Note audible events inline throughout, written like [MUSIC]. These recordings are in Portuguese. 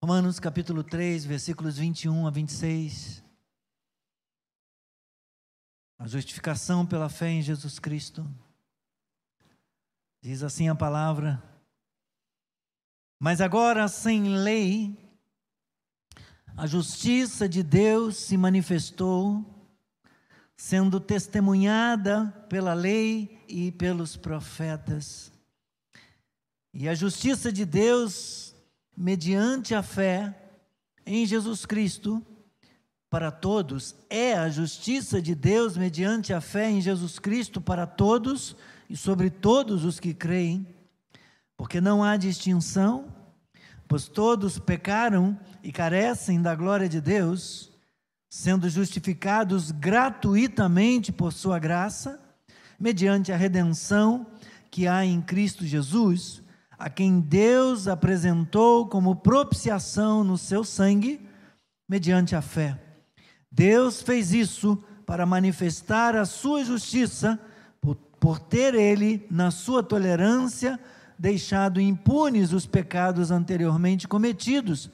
Romanos capítulo 3, versículos 21 a 26. A justificação pela fé em Jesus Cristo. Diz assim a palavra: Mas agora, sem lei, a justiça de Deus se manifestou, sendo testemunhada pela lei e pelos profetas. E a justiça de Deus, mediante a fé em Jesus Cristo, para todos, é a justiça de Deus mediante a fé em Jesus Cristo para todos e sobre todos os que creem, porque não há distinção, pois todos pecaram e carecem da glória de Deus, sendo justificados gratuitamente por Sua graça, mediante a redenção que há em Cristo Jesus, a quem Deus apresentou como propiciação no seu sangue, mediante a fé. Deus fez isso para manifestar a sua justiça, por, por ter ele, na sua tolerância, deixado impunes os pecados anteriormente cometidos,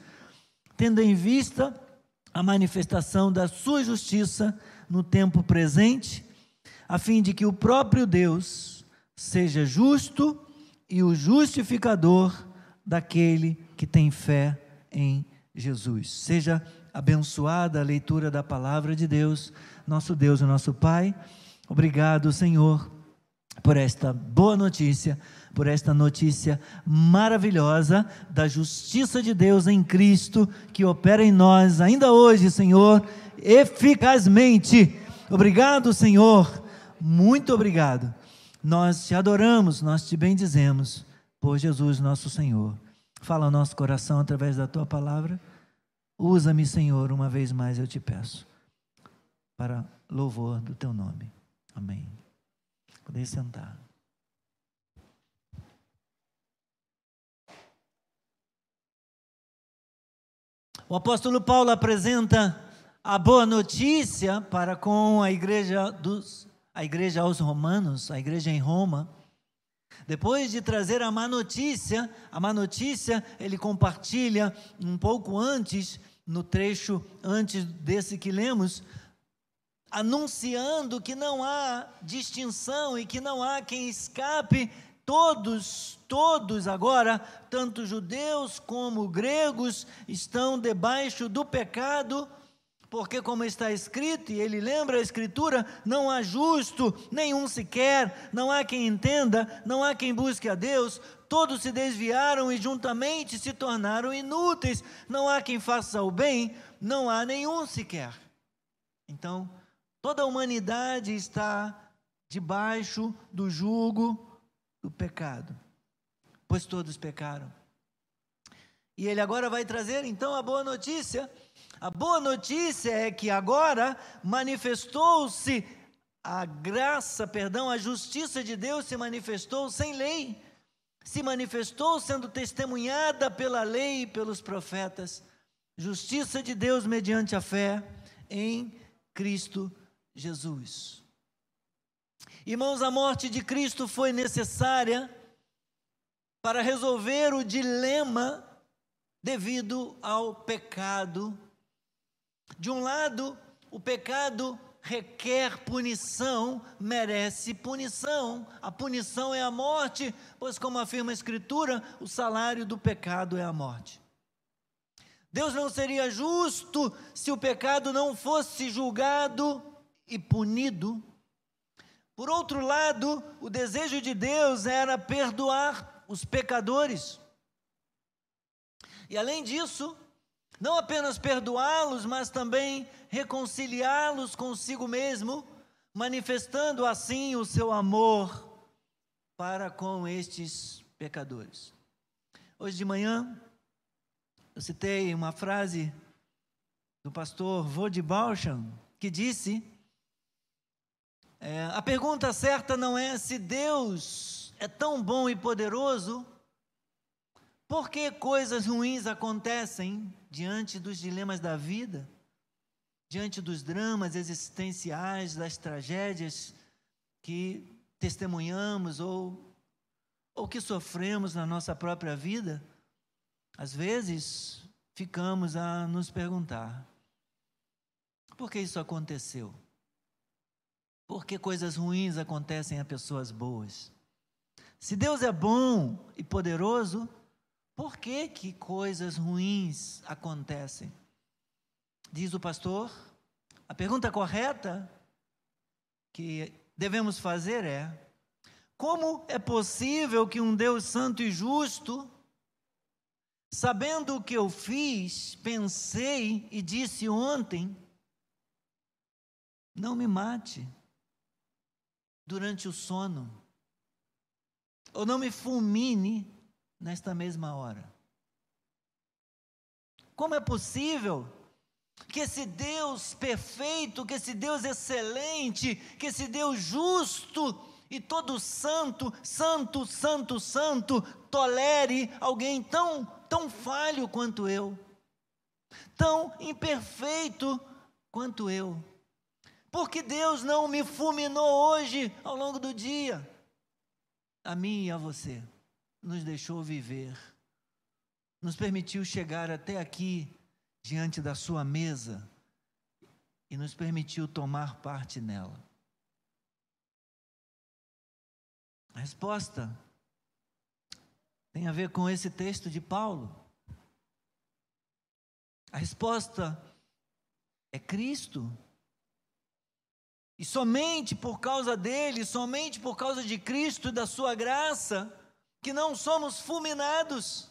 tendo em vista a manifestação da sua justiça no tempo presente, a fim de que o próprio Deus seja justo e o justificador daquele que tem fé em Jesus. Seja abençoada a leitura da palavra de Deus, nosso Deus e nosso Pai. Obrigado, Senhor, por esta boa notícia, por esta notícia maravilhosa da justiça de Deus em Cristo, que opera em nós ainda hoje, Senhor, eficazmente. Obrigado, Senhor, muito obrigado. Nós te adoramos, nós te bendizemos por Jesus, nosso Senhor. Fala ao nosso coração através da tua palavra. Usa-me, Senhor, uma vez mais eu te peço, para louvor do teu nome. Amém. Podem sentar. O apóstolo Paulo apresenta a boa notícia para com a igreja dos a igreja aos romanos, a igreja em Roma. Depois de trazer a má notícia, a má notícia ele compartilha um pouco antes, no trecho antes desse que lemos, anunciando que não há distinção e que não há quem escape, todos, todos agora, tanto judeus como gregos, estão debaixo do pecado porque, como está escrito, e ele lembra a Escritura: não há justo nenhum sequer, não há quem entenda, não há quem busque a Deus, todos se desviaram e juntamente se tornaram inúteis, não há quem faça o bem, não há nenhum sequer. Então, toda a humanidade está debaixo do jugo do pecado, pois todos pecaram. E ele agora vai trazer então a boa notícia a boa notícia é que agora manifestou-se a graça, perdão, a justiça de Deus se manifestou sem lei, se manifestou sendo testemunhada pela lei e pelos profetas. Justiça de Deus mediante a fé em Cristo Jesus. Irmãos, a morte de Cristo foi necessária para resolver o dilema devido ao pecado de um lado, o pecado requer punição, merece punição. A punição é a morte, pois, como afirma a Escritura, o salário do pecado é a morte. Deus não seria justo se o pecado não fosse julgado e punido. Por outro lado, o desejo de Deus era perdoar os pecadores. E além disso, não apenas perdoá-los, mas também reconciliá-los consigo mesmo, manifestando assim o seu amor para com estes pecadores. Hoje de manhã, eu citei uma frase do pastor Vodi Bauchan, que disse: é, a pergunta certa não é se Deus é tão bom e poderoso por que coisas ruins acontecem diante dos dilemas da vida, diante dos dramas existenciais, das tragédias que testemunhamos ou, ou que sofremos na nossa própria vida? Às vezes, ficamos a nos perguntar: por que isso aconteceu? Por que coisas ruins acontecem a pessoas boas? Se Deus é bom e poderoso, por que, que coisas ruins acontecem? Diz o pastor, a pergunta correta que devemos fazer é: como é possível que um Deus santo e justo, sabendo o que eu fiz, pensei e disse ontem, não me mate durante o sono, ou não me fulmine nesta mesma hora? Como é possível que esse Deus perfeito, que esse Deus excelente, que esse Deus justo e todo santo, santo, santo, santo, tolere alguém tão, tão falho quanto eu, tão imperfeito quanto eu. Porque Deus não me fulminou hoje ao longo do dia, a mim e a você, nos deixou viver, nos permitiu chegar até aqui diante da sua mesa e nos permitiu tomar parte nela. A resposta tem a ver com esse texto de Paulo. A resposta é Cristo. E somente por causa dele, somente por causa de Cristo e da sua graça, que não somos fulminados.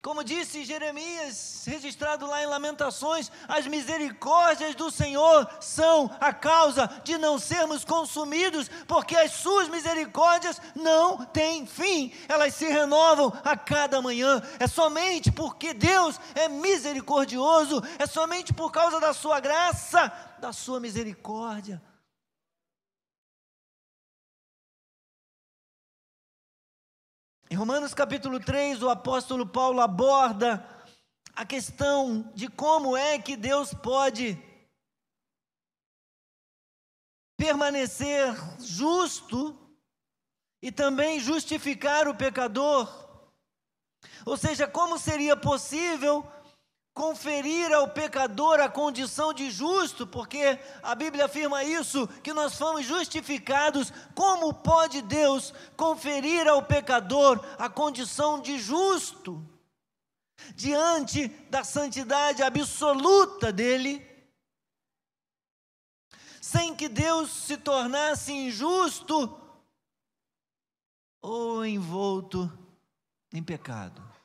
Como disse Jeremias, registrado lá em Lamentações, as misericórdias do Senhor são a causa de não sermos consumidos, porque as suas misericórdias não têm fim, elas se renovam a cada manhã. É somente porque Deus é misericordioso, é somente por causa da sua graça, da sua misericórdia, Em Romanos capítulo 3, o apóstolo Paulo aborda a questão de como é que Deus pode permanecer justo e também justificar o pecador. Ou seja, como seria possível conferir ao pecador a condição de justo, porque a Bíblia afirma isso, que nós fomos justificados. Como pode Deus conferir ao pecador a condição de justo? Diante da santidade absoluta dele, sem que Deus se tornasse injusto ou envolto em pecado.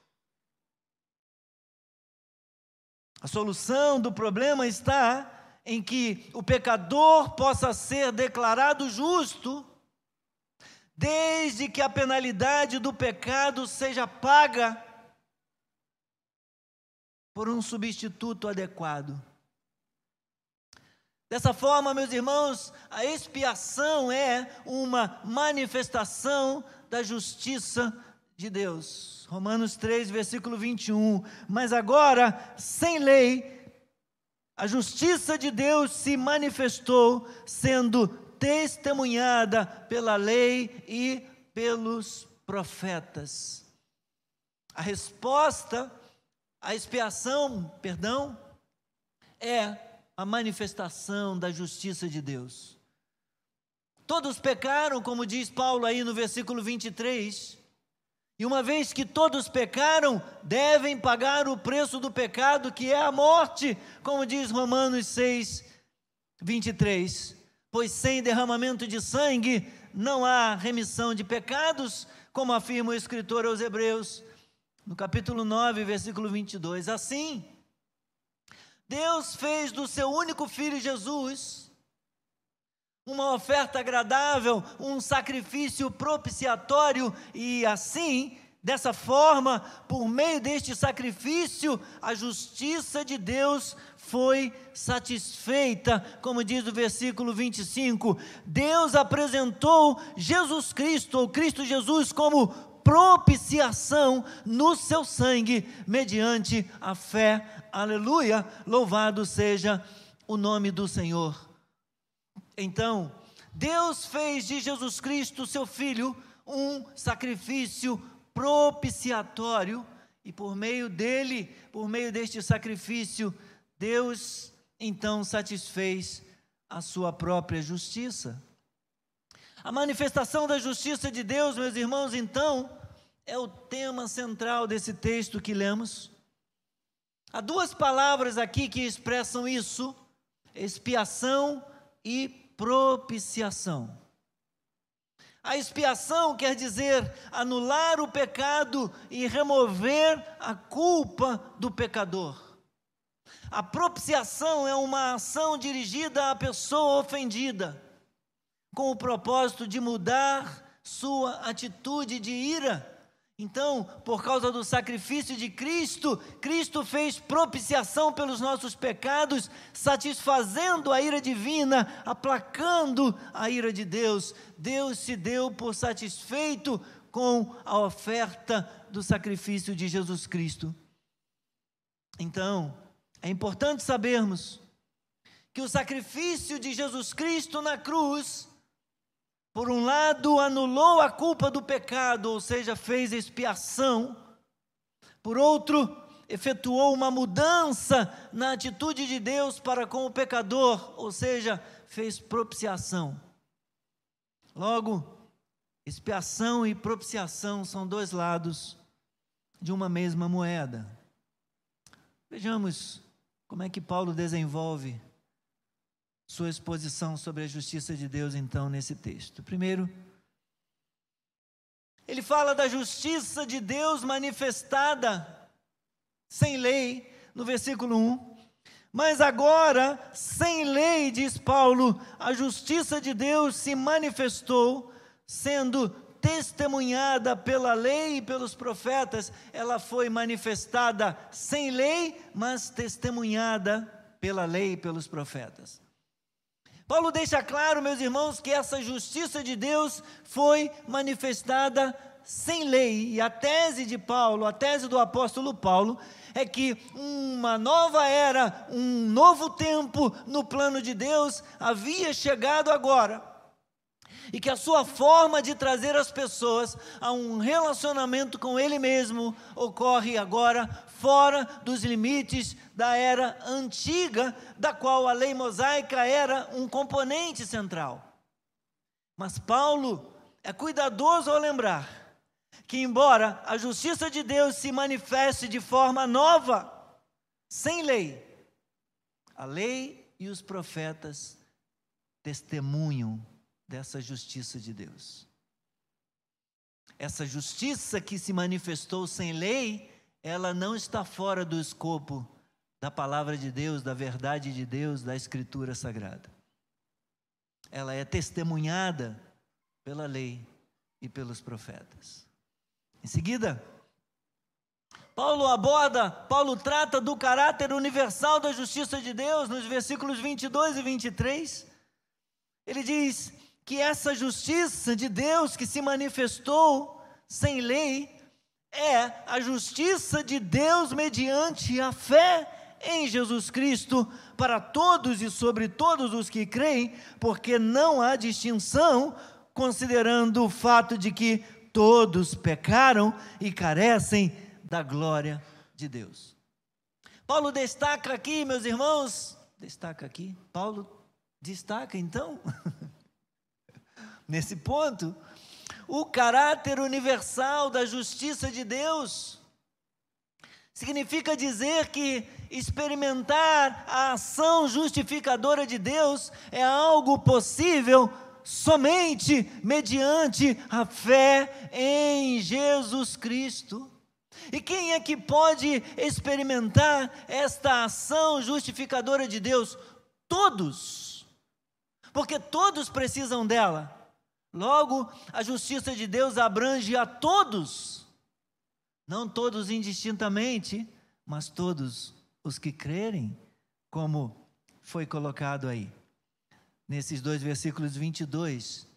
A solução do problema está em que o pecador possa ser declarado justo, desde que a penalidade do pecado seja paga por um substituto adequado. Dessa forma, meus irmãos, a expiação é uma manifestação da justiça de Deus. Romanos 3, versículo 21. Mas agora, sem lei, a justiça de Deus se manifestou, sendo testemunhada pela lei e pelos profetas. A resposta à expiação, perdão, é a manifestação da justiça de Deus. Todos pecaram, como diz Paulo aí no versículo 23, e uma vez que todos pecaram, devem pagar o preço do pecado, que é a morte, como diz Romanos 6, 23. Pois sem derramamento de sangue não há remissão de pecados, como afirma o escritor aos Hebreus, no capítulo 9, versículo 22. Assim, Deus fez do seu único filho Jesus uma oferta agradável, um sacrifício propiciatório, e assim, dessa forma, por meio deste sacrifício, a justiça de Deus foi satisfeita, como diz o versículo 25. Deus apresentou Jesus Cristo, ou Cristo Jesus, como propiciação no seu sangue, mediante a fé. Aleluia! Louvado seja o nome do Senhor. Então, Deus fez de Jesus Cristo, seu Filho, um sacrifício propiciatório e por meio dele, por meio deste sacrifício, Deus então satisfez a sua própria justiça. A manifestação da justiça de Deus, meus irmãos, então, é o tema central desse texto que lemos. Há duas palavras aqui que expressam isso: expiação e propiciação. A expiação quer dizer anular o pecado e remover a culpa do pecador. A propiciação é uma ação dirigida à pessoa ofendida, com o propósito de mudar sua atitude de ira então, por causa do sacrifício de Cristo, Cristo fez propiciação pelos nossos pecados, satisfazendo a ira divina, aplacando a ira de Deus. Deus se deu por satisfeito com a oferta do sacrifício de Jesus Cristo. Então, é importante sabermos que o sacrifício de Jesus Cristo na cruz por um lado, anulou a culpa do pecado, ou seja, fez expiação. Por outro, efetuou uma mudança na atitude de Deus para com o pecador, ou seja, fez propiciação. Logo, expiação e propiciação são dois lados de uma mesma moeda. Vejamos como é que Paulo desenvolve sua exposição sobre a justiça de Deus, então, nesse texto. Primeiro, ele fala da justiça de Deus manifestada sem lei, no versículo 1. Mas agora, sem lei, diz Paulo, a justiça de Deus se manifestou, sendo testemunhada pela lei e pelos profetas. Ela foi manifestada sem lei, mas testemunhada pela lei e pelos profetas. Paulo deixa claro, meus irmãos, que essa justiça de Deus foi manifestada sem lei. E a tese de Paulo, a tese do apóstolo Paulo, é que uma nova era, um novo tempo no plano de Deus havia chegado agora e que a sua forma de trazer as pessoas a um relacionamento com Ele mesmo ocorre agora fora dos limites da era antiga, da qual a lei mosaica era um componente central. Mas Paulo é cuidadoso ao lembrar que, embora a justiça de Deus se manifeste de forma nova, sem lei, a lei e os profetas testemunham dessa justiça de Deus. Essa justiça que se manifestou sem lei, ela não está fora do escopo da palavra de Deus, da verdade de Deus, da Escritura Sagrada. Ela é testemunhada pela lei e pelos profetas. Em seguida, Paulo aborda, Paulo trata do caráter universal da justiça de Deus nos versículos 22 e 23. Ele diz: que essa justiça de Deus que se manifestou sem lei é a justiça de Deus mediante a fé em Jesus Cristo para todos e sobre todos os que creem, porque não há distinção, considerando o fato de que todos pecaram e carecem da glória de Deus. Paulo destaca aqui, meus irmãos, destaca aqui, Paulo destaca então [LAUGHS] nesse ponto, o caráter universal da justiça de Deus. Significa dizer que experimentar a ação justificadora de Deus é algo possível somente mediante a fé em Jesus Cristo. E quem é que pode experimentar esta ação justificadora de Deus? Todos, porque todos precisam dela. Logo, a justiça de Deus abrange a todos, não todos indistintamente, mas todos os que crerem, como foi colocado aí, nesses dois versículos 22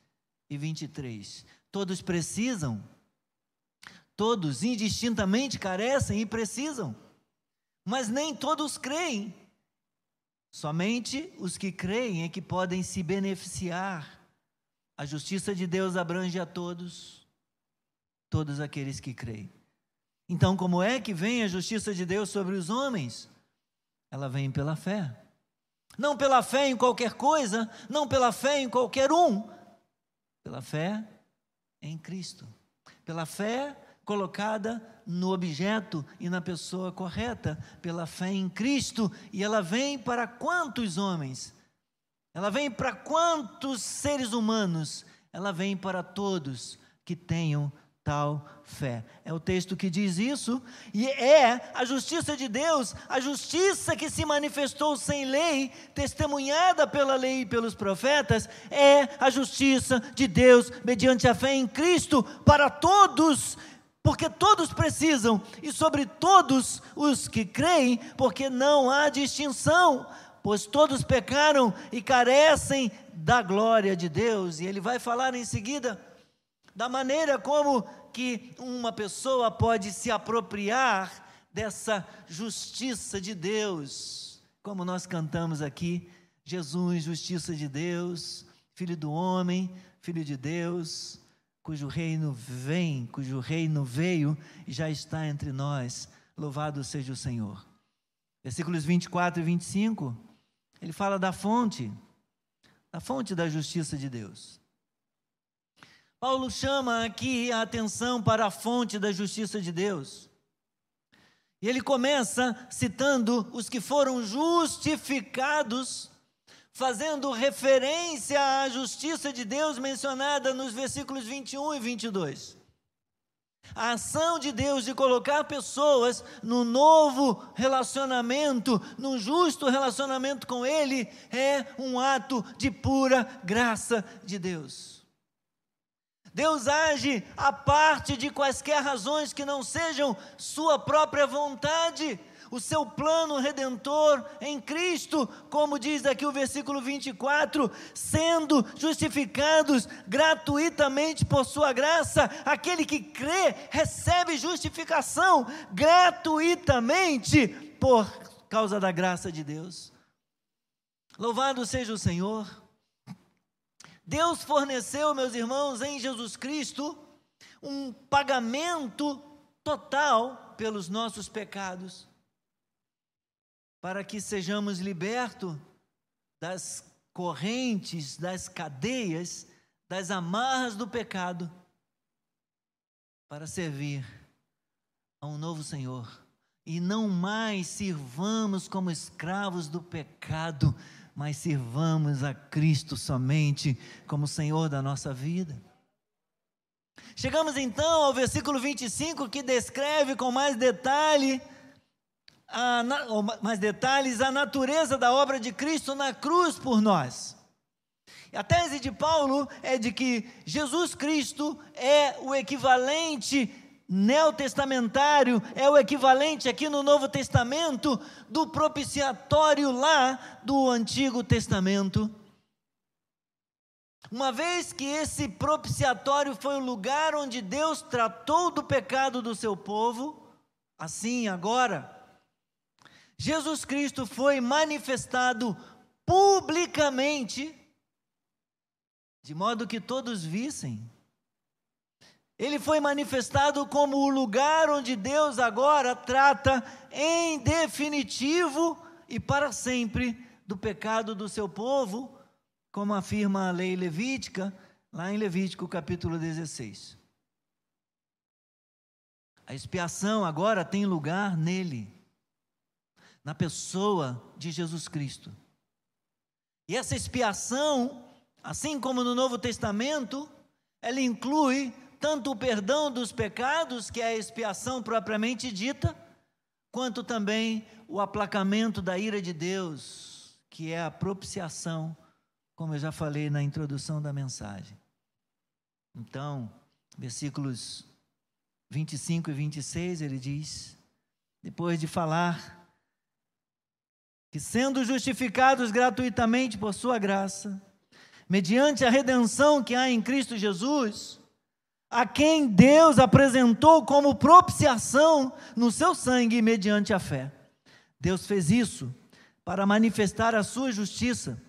e 23. Todos precisam, todos indistintamente carecem e precisam, mas nem todos creem. Somente os que creem é que podem se beneficiar a justiça de Deus abrange a todos, todos aqueles que creem. Então, como é que vem a justiça de Deus sobre os homens? Ela vem pela fé. Não pela fé em qualquer coisa, não pela fé em qualquer um, pela fé em Cristo. Pela fé colocada no objeto e na pessoa correta, pela fé em Cristo, e ela vem para quantos homens? Ela vem para quantos seres humanos? Ela vem para todos que tenham tal fé. É o texto que diz isso, e é a justiça de Deus, a justiça que se manifestou sem lei, testemunhada pela lei e pelos profetas, é a justiça de Deus mediante a fé em Cristo para todos. Porque todos precisam, e sobre todos os que creem, porque não há distinção, pois todos pecaram e carecem da glória de Deus. E ele vai falar em seguida da maneira como que uma pessoa pode se apropriar dessa justiça de Deus, como nós cantamos aqui, Jesus, justiça de Deus, filho do homem, filho de Deus, cujo reino vem, cujo reino veio e já está entre nós. Louvado seja o Senhor. Versículos 24 e 25, ele fala da fonte, da fonte da justiça de Deus. Paulo chama aqui a atenção para a fonte da justiça de Deus. E ele começa citando os que foram justificados, fazendo referência à justiça de Deus mencionada nos versículos 21 e 22. A ação de Deus de colocar pessoas no novo relacionamento, no justo relacionamento com Ele, é um ato de pura graça de Deus. Deus age a parte de quaisquer razões que não sejam sua própria vontade, o seu plano redentor em Cristo, como diz aqui o versículo 24, sendo justificados gratuitamente por sua graça, aquele que crê recebe justificação gratuitamente por causa da graça de Deus. Louvado seja o Senhor. Deus forneceu, meus irmãos, em Jesus Cristo, um pagamento total pelos nossos pecados, para que sejamos libertos das correntes, das cadeias, das amarras do pecado, para servir a um novo Senhor e não mais sirvamos como escravos do pecado, mas sirvamos a Cristo somente como Senhor da nossa vida. Chegamos então ao versículo 25 que descreve com mais detalhe a, mais detalhes a natureza da obra de Cristo na cruz por nós. A tese de Paulo é de que Jesus Cristo é o equivalente neotestamentário é o equivalente aqui no Novo Testamento do propiciatório lá do Antigo Testamento. Uma vez que esse propiciatório foi o lugar onde Deus tratou do pecado do seu povo, assim agora, Jesus Cristo foi manifestado publicamente, de modo que todos vissem ele foi manifestado como o lugar onde Deus agora trata em definitivo e para sempre do pecado do seu povo, como afirma a lei levítica, lá em Levítico capítulo 16. A expiação agora tem lugar nele, na pessoa de Jesus Cristo. E essa expiação, assim como no Novo Testamento, ela inclui tanto o perdão dos pecados, que é a expiação propriamente dita, quanto também o aplacamento da ira de Deus, que é a propiciação, como eu já falei na introdução da mensagem. Então, versículos 25 e 26, ele diz, depois de falar que sendo justificados gratuitamente por sua graça, mediante a redenção que há em Cristo Jesus, a quem Deus apresentou como propiciação no seu sangue mediante a fé. Deus fez isso para manifestar a sua justiça,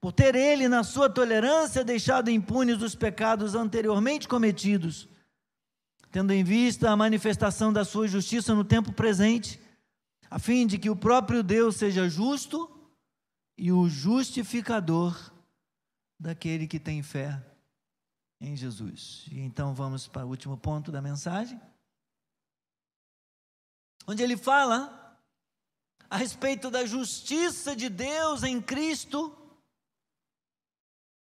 por ter ele, na sua tolerância, deixado impunes os pecados anteriormente cometidos, tendo em vista a manifestação da sua justiça no tempo presente, a fim de que o próprio Deus seja justo e o justificador daquele que tem fé em Jesus. E então vamos para o último ponto da mensagem, onde ele fala a respeito da justiça de Deus em Cristo,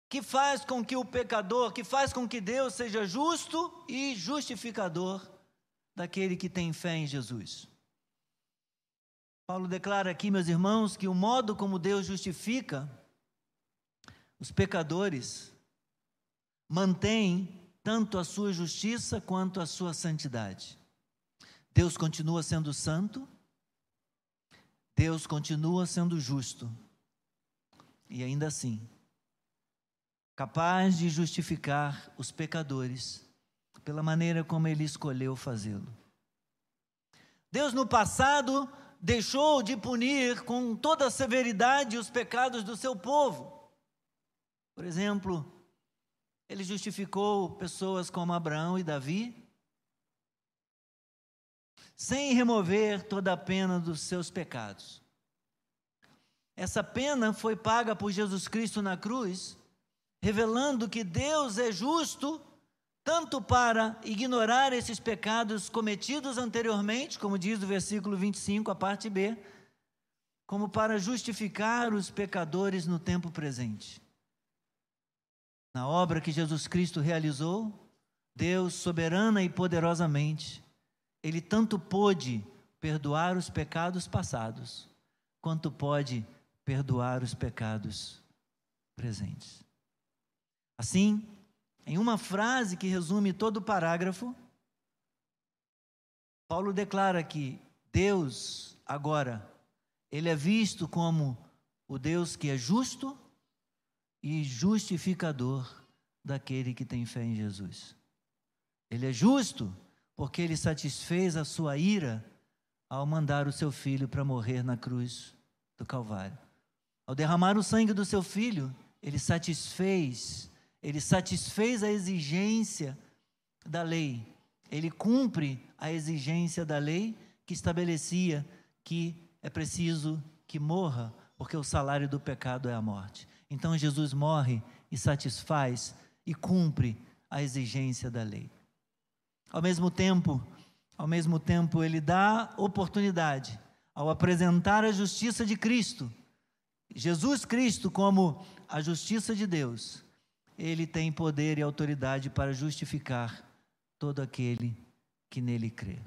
que faz com que o pecador, que faz com que Deus seja justo e justificador daquele que tem fé em Jesus. Paulo declara aqui, meus irmãos, que o modo como Deus justifica os pecadores mantém tanto a sua justiça quanto a sua santidade. Deus continua sendo santo, Deus continua sendo justo, e ainda assim, capaz de justificar os pecadores pela maneira como Ele escolheu fazê-lo. Deus no passado deixou de punir com toda a severidade os pecados do seu povo. Por exemplo, ele justificou pessoas como Abraão e Davi, sem remover toda a pena dos seus pecados. Essa pena foi paga por Jesus Cristo na cruz, revelando que Deus é justo tanto para ignorar esses pecados cometidos anteriormente, como diz o versículo 25, a parte B, como para justificar os pecadores no tempo presente. Na obra que Jesus Cristo realizou, Deus, soberana e poderosamente, Ele tanto pôde perdoar os pecados passados, quanto pode perdoar os pecados presentes. Assim, em uma frase que resume todo o parágrafo, Paulo declara que Deus, agora, Ele é visto como o Deus que é justo, e justificador daquele que tem fé em Jesus. Ele é justo porque ele satisfez a sua ira ao mandar o seu filho para morrer na cruz do Calvário. Ao derramar o sangue do seu filho, ele satisfez, ele satisfez a exigência da lei. Ele cumpre a exigência da lei que estabelecia que é preciso que morra, porque o salário do pecado é a morte. Então Jesus morre e satisfaz e cumpre a exigência da lei. Ao mesmo tempo, ao mesmo tempo ele dá oportunidade ao apresentar a justiça de Cristo, Jesus Cristo como a justiça de Deus. Ele tem poder e autoridade para justificar todo aquele que nele crê.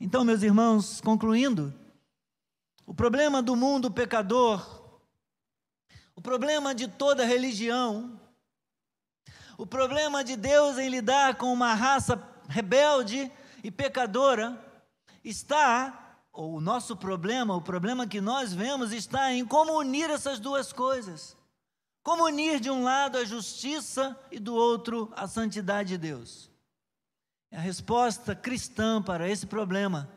Então, meus irmãos, concluindo, o problema do mundo pecador o problema de toda religião, o problema de Deus em lidar com uma raça rebelde e pecadora, está, ou o nosso problema, o problema que nós vemos, está em como unir essas duas coisas. Como unir de um lado a justiça e do outro a santidade de Deus? A resposta cristã para esse problema,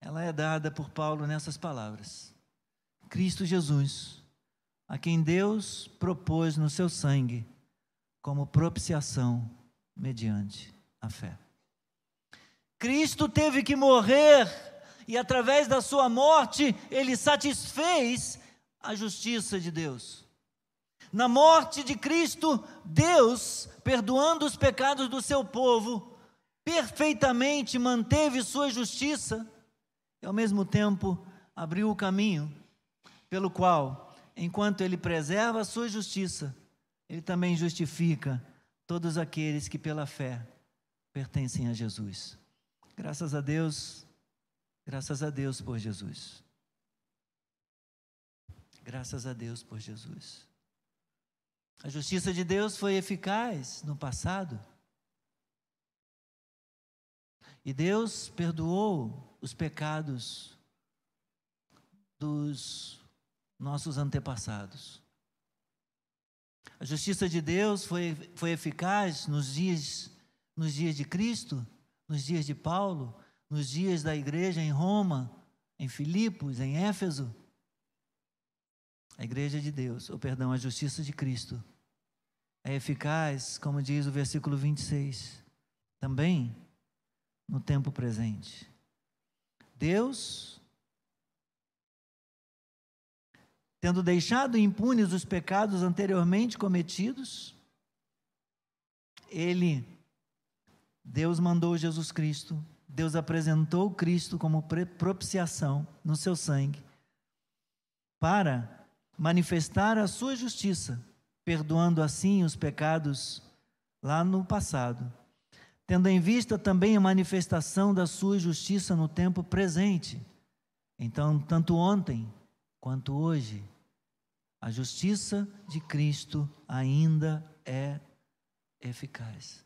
ela é dada por Paulo nessas palavras: Cristo Jesus a quem Deus propôs no seu sangue como propiciação mediante a fé. Cristo teve que morrer e através da sua morte ele satisfez a justiça de Deus. Na morte de Cristo, Deus, perdoando os pecados do seu povo, perfeitamente manteve sua justiça e ao mesmo tempo abriu o caminho pelo qual enquanto ele preserva a sua justiça, ele também justifica todos aqueles que pela fé pertencem a Jesus. Graças a Deus, graças a Deus por Jesus. Graças a Deus por Jesus. A justiça de Deus foi eficaz no passado. E Deus perdoou os pecados dos nossos antepassados. A justiça de Deus foi, foi eficaz nos dias, nos dias de Cristo, nos dias de Paulo, nos dias da igreja em Roma, em Filipos, em Éfeso. A igreja de Deus, ou perdão, a justiça de Cristo é eficaz, como diz o versículo 26, também no tempo presente. Deus, tendo deixado impunes os pecados anteriormente cometidos, ele, Deus mandou Jesus Cristo, Deus apresentou Cristo como propiciação no seu sangue, para manifestar a sua justiça, perdoando assim os pecados lá no passado, tendo em vista também a manifestação da sua justiça no tempo presente. Então, tanto ontem quanto hoje, a justiça de Cristo ainda é eficaz.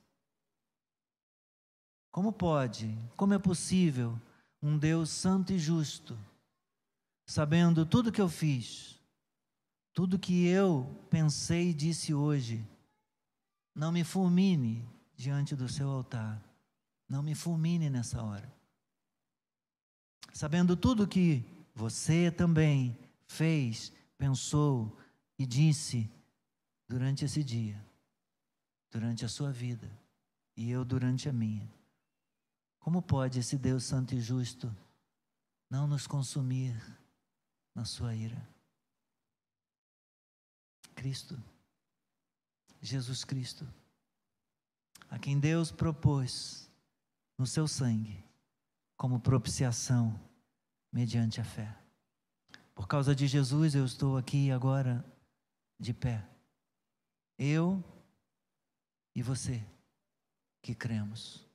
Como pode, como é possível um Deus santo e justo, sabendo tudo que eu fiz, tudo que eu pensei e disse hoje, não me fulmine diante do seu altar, não me fulmine nessa hora. Sabendo tudo que você também fez, pensou e disse durante esse dia, durante a sua vida, e eu durante a minha. Como pode esse Deus Santo e Justo não nos consumir na sua ira? Cristo, Jesus Cristo, a quem Deus propôs no seu sangue como propiciação mediante a fé. Por causa de Jesus, eu estou aqui agora de pé. Eu e você que cremos.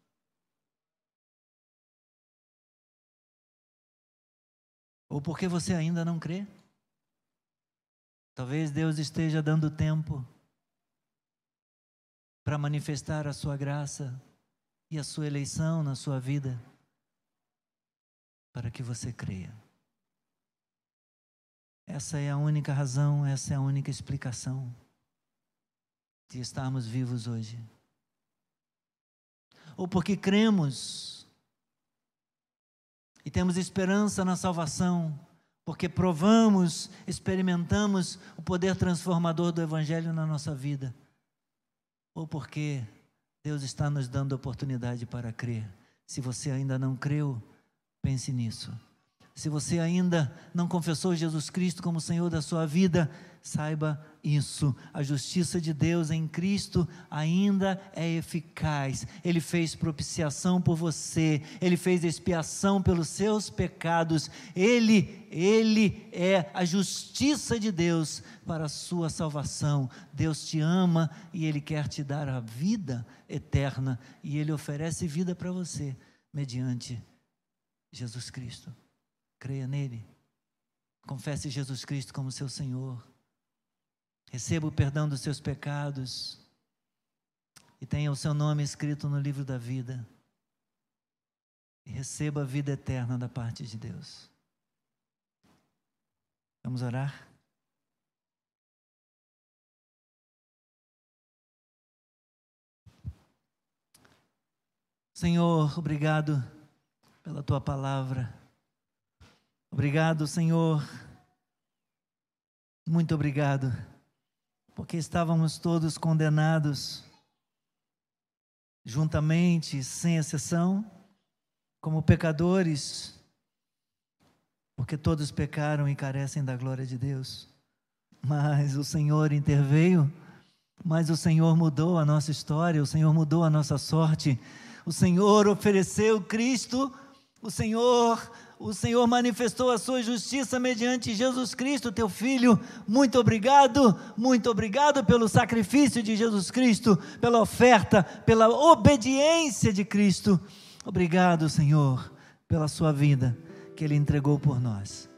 Ou porque você ainda não crê? Talvez Deus esteja dando tempo para manifestar a sua graça e a sua eleição na sua vida, para que você creia. Essa é a única razão, essa é a única explicação de estarmos vivos hoje. Ou porque cremos e temos esperança na salvação, porque provamos, experimentamos o poder transformador do Evangelho na nossa vida, ou porque Deus está nos dando oportunidade para crer. Se você ainda não creu, pense nisso. Se você ainda não confessou Jesus Cristo como Senhor da sua vida, saiba isso. A justiça de Deus em Cristo ainda é eficaz. Ele fez propiciação por você, ele fez expiação pelos seus pecados. Ele, ele é a justiça de Deus para a sua salvação. Deus te ama e ele quer te dar a vida eterna e ele oferece vida para você mediante Jesus Cristo. Creia nele. Confesse Jesus Cristo como seu Senhor. Receba o perdão dos seus pecados. E tenha o seu nome escrito no livro da vida. E receba a vida eterna da parte de Deus. Vamos orar? Senhor, obrigado pela tua palavra. Obrigado, Senhor. Muito obrigado, porque estávamos todos condenados, juntamente, sem exceção, como pecadores, porque todos pecaram e carecem da glória de Deus. Mas o Senhor interveio, mas o Senhor mudou a nossa história, o Senhor mudou a nossa sorte. O Senhor ofereceu Cristo, o Senhor o Senhor manifestou a sua justiça mediante Jesus Cristo, teu Filho. Muito obrigado, muito obrigado pelo sacrifício de Jesus Cristo, pela oferta, pela obediência de Cristo. Obrigado, Senhor, pela sua vida que Ele entregou por nós.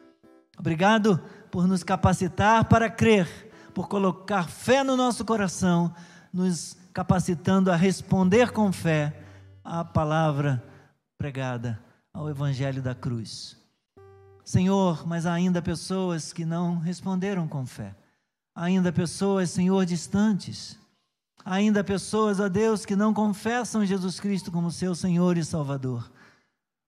Obrigado por nos capacitar para crer, por colocar fé no nosso coração, nos capacitando a responder com fé à palavra pregada ao Evangelho da cruz. Senhor, mas há ainda pessoas que não responderam com fé, ainda pessoas, Senhor, distantes, ainda pessoas, ó Deus, que não confessam Jesus Cristo como seu Senhor e Salvador.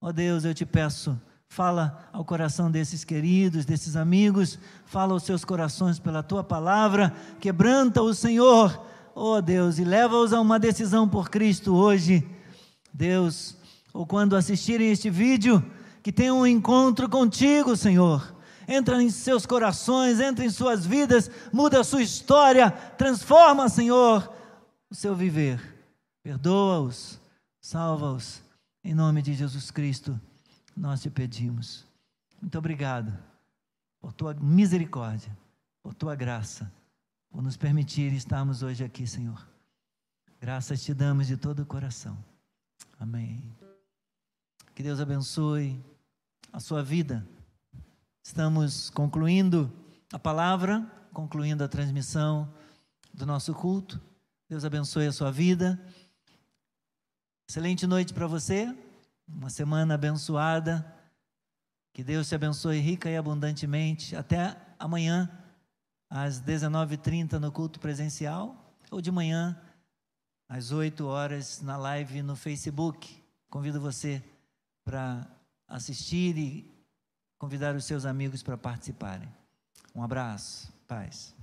Ó Deus, eu te peço, fala ao coração desses queridos, desses amigos, fala aos seus corações pela tua palavra, quebranta o Senhor, ó Deus, e leva-os a uma decisão por Cristo hoje. Deus, ou quando assistirem este vídeo, que tenham um encontro contigo, Senhor. Entra em seus corações, entra em suas vidas, muda a sua história, transforma, Senhor, o seu viver. Perdoa-os, salva-os. Em nome de Jesus Cristo, nós te pedimos. Muito obrigado por tua misericórdia, por tua graça, por nos permitir estarmos hoje aqui, Senhor. Graças te damos de todo o coração. Amém. Que Deus abençoe a sua vida. Estamos concluindo a palavra, concluindo a transmissão do nosso culto. Deus abençoe a sua vida. Excelente noite para você. Uma semana abençoada. Que Deus te abençoe rica e abundantemente. Até amanhã, às 19h30, no culto presencial, ou de manhã, às 8 horas, na live no Facebook. Convido você para assistir e convidar os seus amigos para participarem. Um abraço, paz.